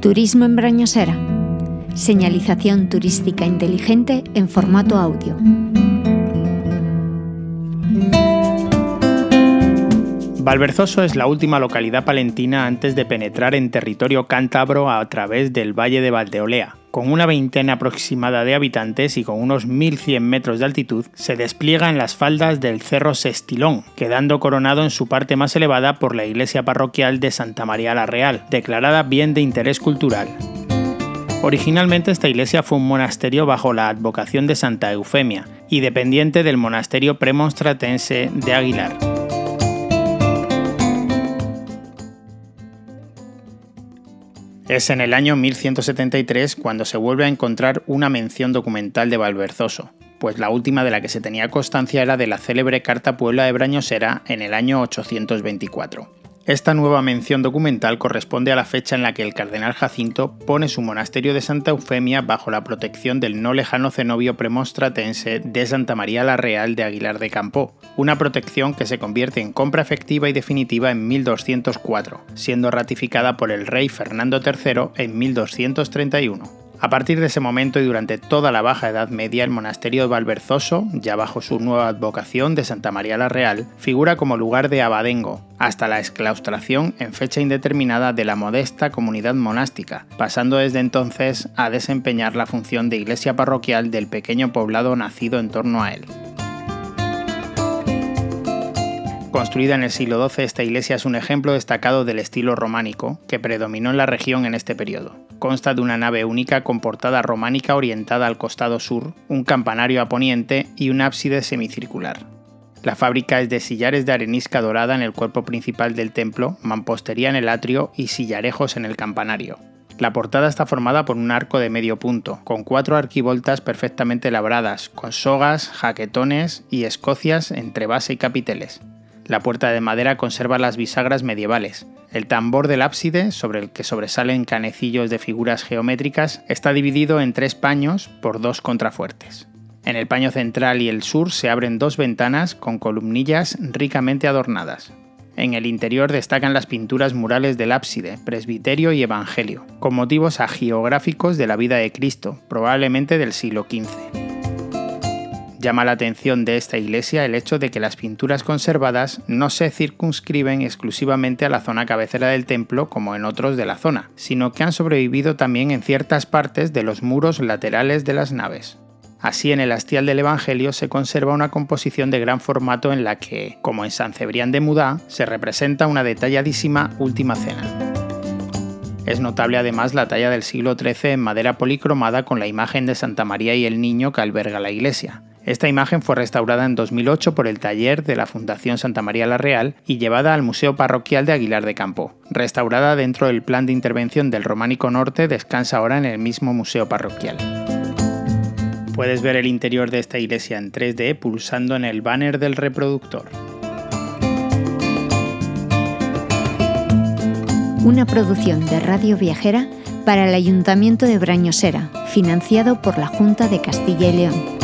Turismo en Brañosera. Señalización turística inteligente en formato audio. Valverzoso es la última localidad palentina antes de penetrar en territorio cántabro a través del valle de Valdeolea. Con una veintena aproximada de habitantes y con unos 1100 metros de altitud, se despliega en las faldas del Cerro Sestilón, quedando coronado en su parte más elevada por la iglesia parroquial de Santa María la Real, declarada bien de interés cultural. Originalmente esta iglesia fue un monasterio bajo la advocación de Santa Eufemia y dependiente del monasterio premonstratense de Aguilar. Es en el año 1173 cuando se vuelve a encontrar una mención documental de Valverzoso, pues la última de la que se tenía constancia era de la célebre Carta Puebla de Brañosera en el año 824. Esta nueva mención documental corresponde a la fecha en la que el cardenal Jacinto pone su monasterio de Santa Eufemia bajo la protección del no lejano cenobio premonstratense de Santa María la Real de Aguilar de Campó, una protección que se convierte en compra efectiva y definitiva en 1204, siendo ratificada por el rey Fernando III en 1231. A partir de ese momento y durante toda la Baja Edad Media, el monasterio de Valverzoso, ya bajo su nueva advocación de Santa María la Real, figura como lugar de abadengo, hasta la exclaustración en fecha indeterminada de la modesta comunidad monástica, pasando desde entonces a desempeñar la función de iglesia parroquial del pequeño poblado nacido en torno a él. Construida en el siglo XII, esta iglesia es un ejemplo destacado del estilo románico que predominó en la región en este periodo. Consta de una nave única con portada románica orientada al costado sur, un campanario a poniente y un ábside semicircular. La fábrica es de sillares de arenisca dorada en el cuerpo principal del templo, mampostería en el atrio y sillarejos en el campanario. La portada está formada por un arco de medio punto, con cuatro arquivoltas perfectamente labradas, con sogas, jaquetones y escocias entre base y capiteles. La puerta de madera conserva las bisagras medievales. El tambor del ábside, sobre el que sobresalen canecillos de figuras geométricas, está dividido en tres paños por dos contrafuertes. En el paño central y el sur se abren dos ventanas con columnillas ricamente adornadas. En el interior destacan las pinturas murales del ábside, presbiterio y evangelio, con motivos agiográficos de la vida de Cristo, probablemente del siglo XV. Llama la atención de esta iglesia el hecho de que las pinturas conservadas no se circunscriben exclusivamente a la zona cabecera del templo como en otros de la zona, sino que han sobrevivido también en ciertas partes de los muros laterales de las naves. Así en el hastial del Evangelio se conserva una composición de gran formato en la que, como en San Cebrián de Mudá, se representa una detalladísima Última Cena. Es notable además la talla del siglo XIII en madera policromada con la imagen de Santa María y el Niño que alberga la iglesia, esta imagen fue restaurada en 2008 por el taller de la Fundación Santa María la Real y llevada al Museo Parroquial de Aguilar de Campo. Restaurada dentro del plan de intervención del Románico Norte, descansa ahora en el mismo Museo Parroquial. Puedes ver el interior de esta iglesia en 3D pulsando en el banner del reproductor. Una producción de Radio Viajera para el Ayuntamiento de Brañosera, financiado por la Junta de Castilla y León.